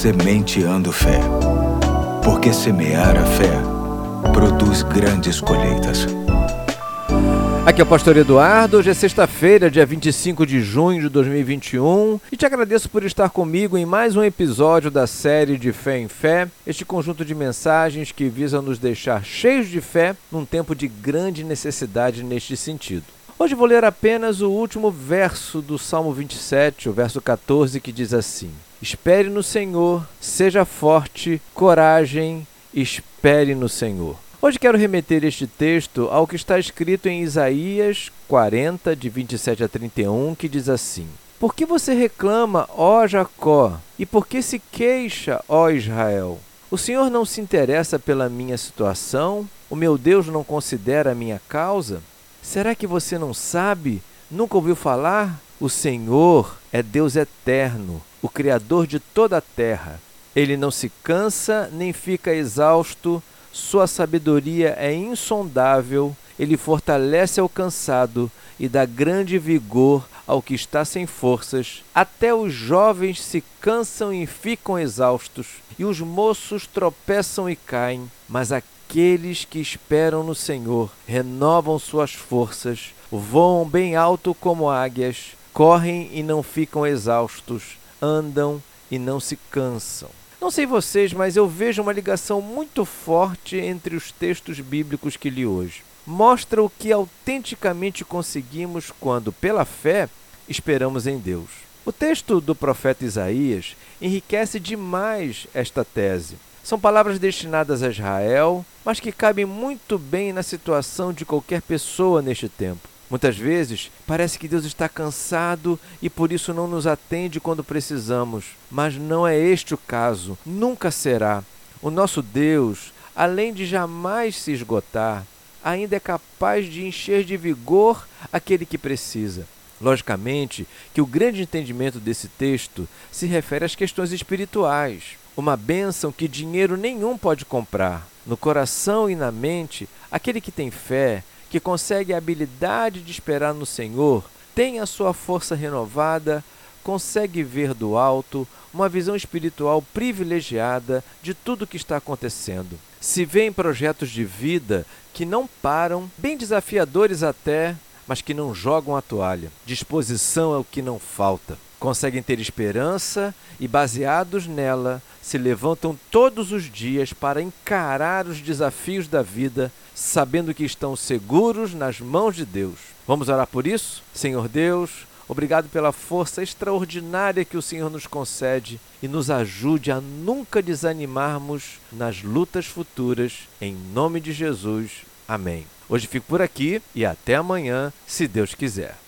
Sementeando Fé. Porque semear a fé produz grandes colheitas. Aqui é o Pastor Eduardo, hoje é sexta-feira, dia 25 de junho de 2021 e te agradeço por estar comigo em mais um episódio da série de Fé em Fé, este conjunto de mensagens que visa nos deixar cheios de fé num tempo de grande necessidade neste sentido. Hoje vou ler apenas o último verso do Salmo 27, o verso 14, que diz assim: Espere no Senhor, seja forte, coragem, espere no Senhor. Hoje quero remeter este texto ao que está escrito em Isaías 40, de 27 a 31, que diz assim: Por que você reclama, ó Jacó, e por que se queixa, ó Israel? O Senhor não se interessa pela minha situação? O meu Deus não considera a minha causa? Será que você não sabe? Nunca ouviu falar? O Senhor é Deus eterno, o Criador de toda a terra. Ele não se cansa nem fica exausto sua sabedoria é insondável, ele fortalece ao cansado e dá grande vigor ao que está sem forças. Até os jovens se cansam e ficam exaustos, e os moços tropeçam e caem, mas aqueles que esperam no Senhor renovam suas forças, voam bem alto como águias, correm e não ficam exaustos, andam e não se cansam. Não sei vocês, mas eu vejo uma ligação muito forte entre os textos bíblicos que li hoje. Mostra o que autenticamente conseguimos quando, pela fé, esperamos em Deus. O texto do profeta Isaías enriquece demais esta tese. São palavras destinadas a Israel, mas que cabem muito bem na situação de qualquer pessoa neste tempo. Muitas vezes parece que Deus está cansado e por isso não nos atende quando precisamos, mas não é este o caso, nunca será. O nosso Deus, além de jamais se esgotar, ainda é capaz de encher de vigor aquele que precisa. Logicamente que o grande entendimento desse texto se refere às questões espirituais, uma bênção que dinheiro nenhum pode comprar. No coração e na mente, aquele que tem fé que consegue a habilidade de esperar no Senhor, tem a sua força renovada, consegue ver do alto, uma visão espiritual privilegiada de tudo o que está acontecendo. Se vê em projetos de vida que não param, bem desafiadores até, mas que não jogam a toalha. Disposição é o que não falta. Conseguem ter esperança e, baseados nela, se levantam todos os dias para encarar os desafios da vida, sabendo que estão seguros nas mãos de Deus. Vamos orar por isso? Senhor Deus, obrigado pela força extraordinária que o Senhor nos concede e nos ajude a nunca desanimarmos nas lutas futuras. Em nome de Jesus. Amém. Hoje fico por aqui e até amanhã, se Deus quiser.